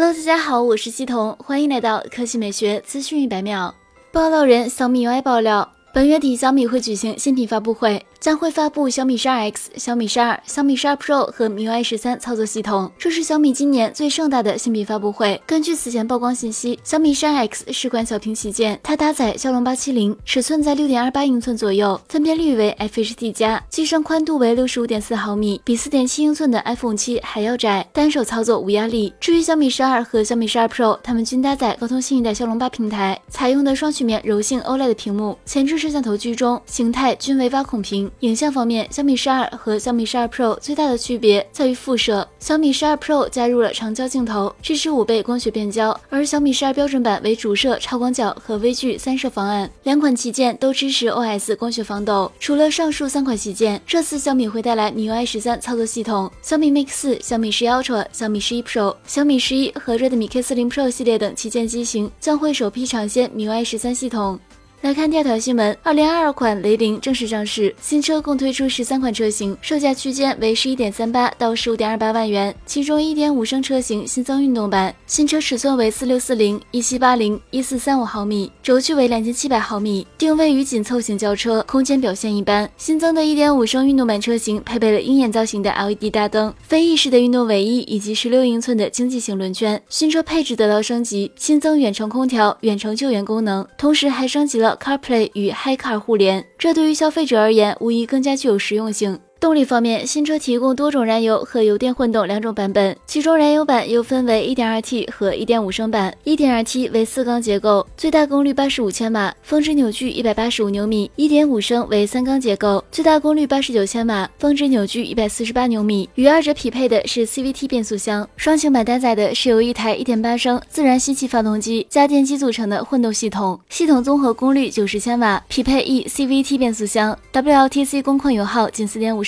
Hello，大家好，我是西彤，欢迎来到科技美学资讯一百秒。爆料人小米 UI 爆料，本月底小米会举行新品发布会。将会发布小米十二 X、小米十二、小米十二 Pro 和 MIUI 十三操作系统，这是小米今年最盛大的新品发布会。根据此前曝光信息，小米十二 X 是款小屏旗舰，它搭载骁龙八七零，尺寸在六点二八英寸左右，分辨率为 FHD 加，机身宽度为六十五点四毫米，比四点七英寸的 iPhone 七还要窄，单手操作无压力。至于小米十二和小米十二 Pro，它们均搭载高通新一代骁龙八平台，采用的双曲面柔性 OLED 屏幕，前置摄像头居中，形态均为挖孔屏。影像方面，小米十二和小米十二 Pro 最大的区别在于副摄。小米十二 Pro 加入了长焦镜头，支持五倍光学变焦，而小米十二标准版为主摄超广角和微距三摄方案。两款旗舰都支持 OS 光学防抖。除了上述三款旗舰，这次小米会带来 MIUI 十三操作系统，小米 Mix 四、小米十一 Ultra、小米十一 Pro、小米十一和 Redmi K 四零 Pro 系列等旗舰机型将会首批尝鲜 MIUI 十三系统。来看第二条新闻，二零二二款雷凌正式上市，新车共推出十三款车型，售价区间为十一点三八到十五点二八万元，其中一点五升车型新增运动版，新车尺寸为四六四零、一七八零、一四三五毫米，轴距为两千七百毫米，定位于紧凑型轿车，空间表现一般。新增的一点五升运动版车型配备了鹰眼造型的 LED 大灯、飞翼式的运动尾翼以及十六英寸的经济型轮圈。新车配置得到升级，新增远程空调、远程救援功能，同时还升级了。CarPlay 与 HiCar 互联，这对于消费者而言，无疑更加具有实用性。动力方面，新车提供多种燃油和油电混动两种版本，其中燃油版又分为 1.2T 和1.5升版。1.2T 为四缸结构，最大功率85千瓦，峰值扭矩185牛米；1.5升为三缸结构，最大功率89千瓦，峰值扭矩148牛米。与二者匹配的是 CVT 变速箱，双擎版搭载的是由一台1.8升自然吸气发动机加电机组成的混动系统，系统综合功率90千瓦，匹配 E CVT 变速箱，WLTC 工况油耗仅4.5。